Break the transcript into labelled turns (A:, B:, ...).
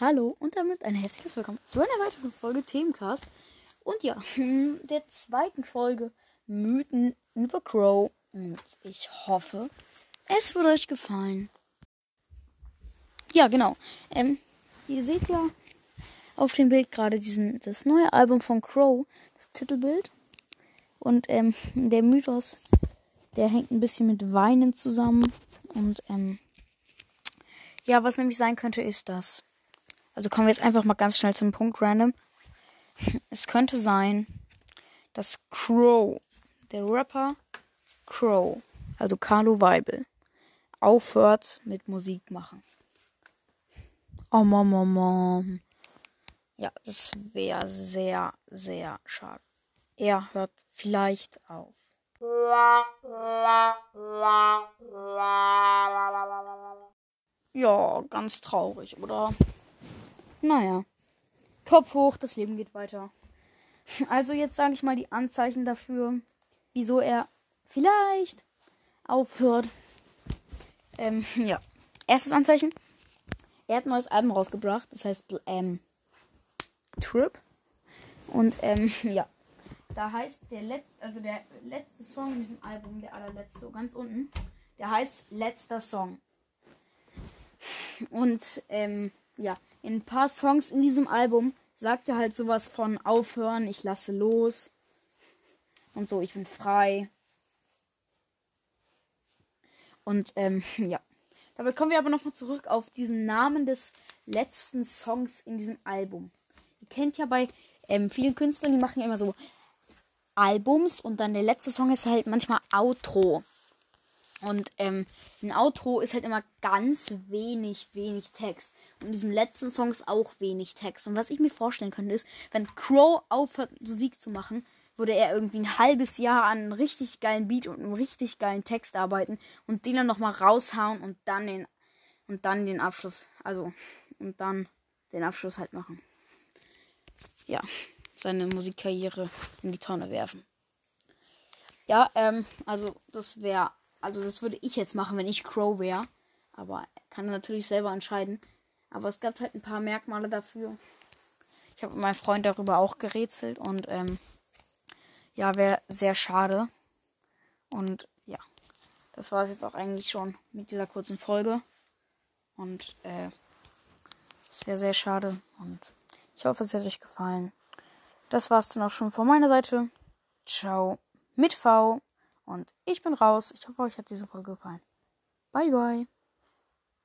A: Hallo und damit ein herzliches Willkommen zu einer weiteren Folge Themencast. Und ja, der zweiten Folge Mythen über Crow. Und ich hoffe, es wird euch gefallen. Ja, genau. Ähm, ihr seht ja auf dem Bild gerade diesen, das neue Album von Crow, das Titelbild. Und ähm, der Mythos, der hängt ein bisschen mit Weinen zusammen. Und ähm, ja, was nämlich sein könnte, ist, dass also kommen wir jetzt einfach mal ganz schnell zum Punkt random. Es könnte sein, dass Crow, der Rapper Crow, also Carlo Weibel, aufhört mit Musik machen. Oh, mom, mom, mom. Ja, das wäre sehr, sehr schade. Er hört vielleicht auf. Ja, ganz traurig, oder? Naja. Kopf hoch, das Leben geht weiter. Also jetzt sage ich mal die Anzeichen dafür, wieso er vielleicht aufhört. Ähm, ja. Erstes Anzeichen. Er hat ein neues Album rausgebracht. Das heißt ähm, Trip. Und ähm, ja. Da heißt der letzte, also der letzte Song in diesem Album, der allerletzte, ganz unten, der heißt Letzter Song. Und ähm, ja, in ein paar Songs in diesem Album sagt er halt sowas von aufhören, ich lasse los und so, ich bin frei. Und ähm, ja. Dabei kommen wir aber nochmal zurück auf diesen Namen des letzten Songs in diesem Album. Ihr kennt ja bei ähm, vielen Künstlern, die machen ja immer so Albums und dann der letzte Song ist halt manchmal Outro. Und ähm, ein Outro ist halt immer ganz wenig, wenig Text. Und in diesem letzten Song ist auch wenig Text. Und was ich mir vorstellen könnte, ist, wenn Crow aufhört, Musik zu machen, würde er irgendwie ein halbes Jahr an einem richtig geilen Beat und einem richtig geilen Text arbeiten und den dann nochmal raushauen und dann den und dann den Abschluss, also und dann den Abschluss halt machen. Ja, seine Musikkarriere in die Tonne werfen. Ja, ähm, also das wäre also das würde ich jetzt machen, wenn ich Crow wäre. Aber kann natürlich selber entscheiden. Aber es gab halt ein paar Merkmale dafür. Ich habe mit meinem Freund darüber auch gerätselt und ähm, ja, wäre sehr schade. Und ja, das war es jetzt auch eigentlich schon mit dieser kurzen Folge. Und äh, es wäre sehr schade. Und ich hoffe, es hat euch gefallen. Das war es dann auch schon von meiner Seite. Ciao mit V. Und ich bin raus. Ich hoffe, euch hat diese Folge gefallen. Bye, bye.